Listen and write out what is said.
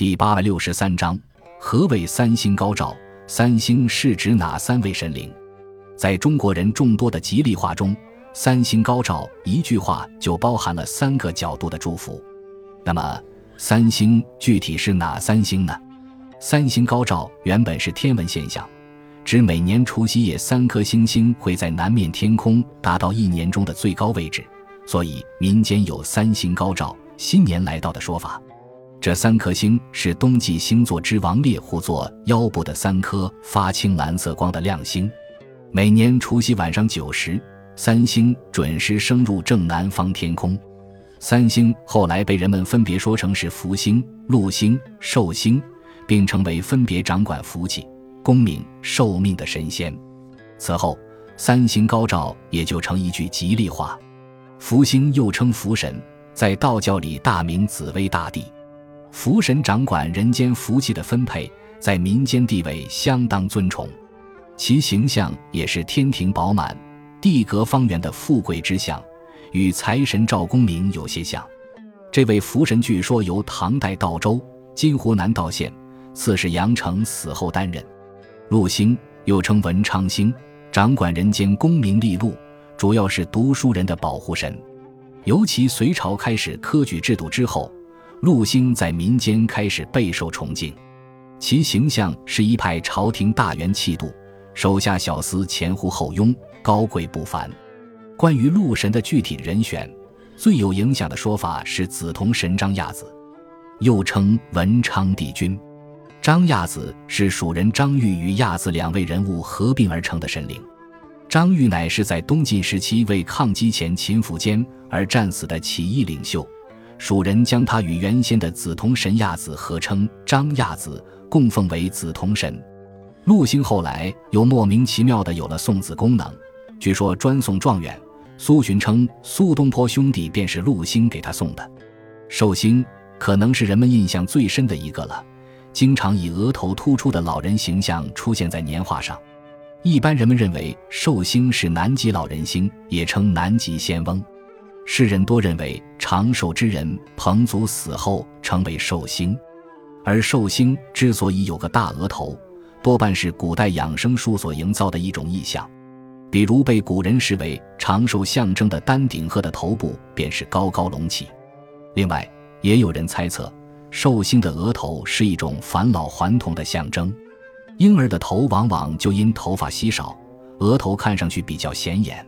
第八百六十三章：何谓三星高照？三星是指哪三位神灵？在中国人众多的吉利话中，“三星高照”一句话就包含了三个角度的祝福。那么，三星具体是哪三星呢？三星高照原本是天文现象，指每年除夕夜三颗星星会在南面天空达到一年中的最高位置，所以民间有“三星高照，新年来到”的说法。这三颗星是冬季星座之王猎户座腰部的三颗发青蓝色光的亮星。每年除夕晚上九时，三星准时升入正南方天空。三星后来被人们分别说成是福星、禄星、寿星，并成为分别掌管福气、功名、寿命的神仙。此后，三星高照也就成一句吉利话。福星又称福神，在道教里大名紫薇大帝。福神掌管人间福气的分配，在民间地位相当尊崇，其形象也是天庭饱满、地阁方圆的富贵之相，与财神赵公明有些像。这位福神据说由唐代道州（今湖南道县）刺史杨成死后担任。禄星又称文昌星，掌管人间功名利禄，主要是读书人的保护神。尤其隋朝开始科举制度之后。陆星在民间开始备受崇敬，其形象是一派朝廷大员气度，手下小厮前呼后拥，高贵不凡。关于陆神的具体人选，最有影响的说法是紫铜神张亚子，又称文昌帝君。张亚子是蜀人张玉与亚子两位人物合并而成的神灵。张玉乃是在东晋时期为抗击前秦苻坚而战死的起义领袖。蜀人将他与原先的紫铜神亚子合称张亚子，供奉为紫铜神。陆星后来又莫名其妙的有了送子功能，据说专送状元。苏洵称苏东坡兄弟便是陆星给他送的。寿星可能是人们印象最深的一个了，经常以额头突出的老人形象出现在年画上。一般人们认为寿星是南极老人星，也称南极仙翁。世人多认为长寿之人彭祖死后成为寿星，而寿星之所以有个大额头，多半是古代养生术所营造的一种意象。比如被古人视为长寿象征的丹顶鹤的头部便是高高隆起。另外，也有人猜测寿星的额头是一种返老还童的象征。婴儿的头往往就因头发稀少，额头看上去比较显眼。